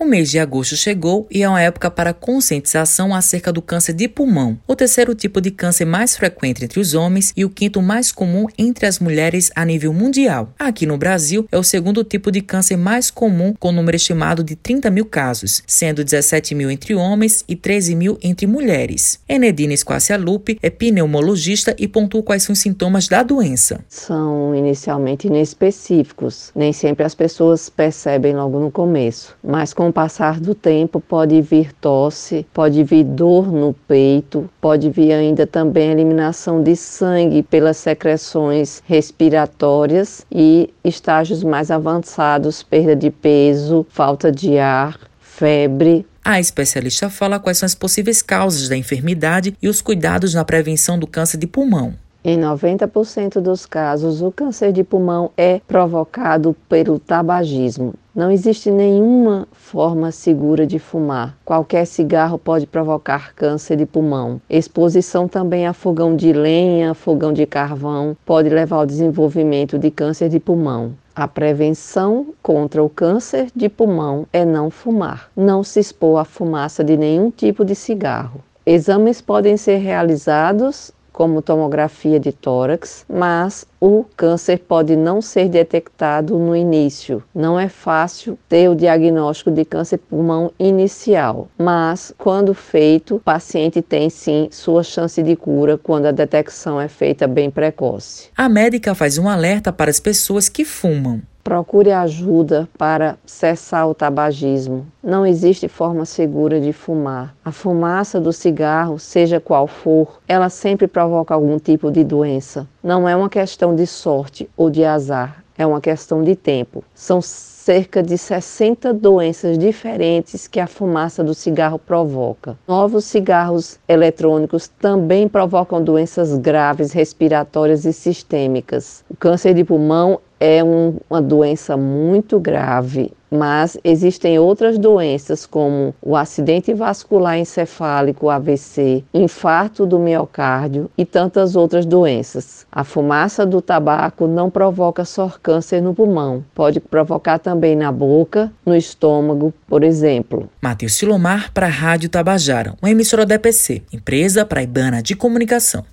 O mês de agosto chegou e é uma época para conscientização acerca do câncer de pulmão, o terceiro tipo de câncer mais frequente entre os homens e o quinto mais comum entre as mulheres a nível mundial. Aqui no Brasil, é o segundo tipo de câncer mais comum, com número estimado de 30 mil casos, sendo 17 mil entre homens e 13 mil entre mulheres. Enedina Lupe é pneumologista e pontua quais são os sintomas da doença. São inicialmente inespecíficos, nem sempre as pessoas percebem logo no começo, mas com o passar do tempo pode vir tosse, pode vir dor no peito, pode vir ainda também eliminação de sangue pelas secreções respiratórias e estágios mais avançados, perda de peso, falta de ar, febre, a especialista fala quais são as possíveis causas da enfermidade e os cuidados na prevenção do câncer de pulmão. Em 90% dos casos, o câncer de pulmão é provocado pelo tabagismo. Não existe nenhuma forma segura de fumar. Qualquer cigarro pode provocar câncer de pulmão. Exposição também a fogão de lenha, fogão de carvão, pode levar ao desenvolvimento de câncer de pulmão. A prevenção contra o câncer de pulmão é não fumar, não se expor à fumaça de nenhum tipo de cigarro. Exames podem ser realizados como tomografia de tórax, mas o câncer pode não ser detectado no início. Não é fácil ter o diagnóstico de câncer pulmão inicial, mas quando feito, o paciente tem sim sua chance de cura quando a detecção é feita bem precoce. A médica faz um alerta para as pessoas que fumam. Procure ajuda para cessar o tabagismo. Não existe forma segura de fumar. A fumaça do cigarro, seja qual for, ela sempre provoca algum tipo de doença. Não é uma questão de sorte ou de azar, é uma questão de tempo. São cerca de 60 doenças diferentes que a fumaça do cigarro provoca. Novos cigarros eletrônicos também provocam doenças graves respiratórias e sistêmicas. O câncer de pulmão é um, uma doença muito grave, mas existem outras doenças como o acidente vascular encefálico, AVC, infarto do miocárdio e tantas outras doenças. A fumaça do tabaco não provoca só câncer no pulmão, pode provocar também na boca, no estômago, por exemplo. Matheus Silomar para a Rádio Tabajara, uma emissora da EPC, empresa praibana de comunicação.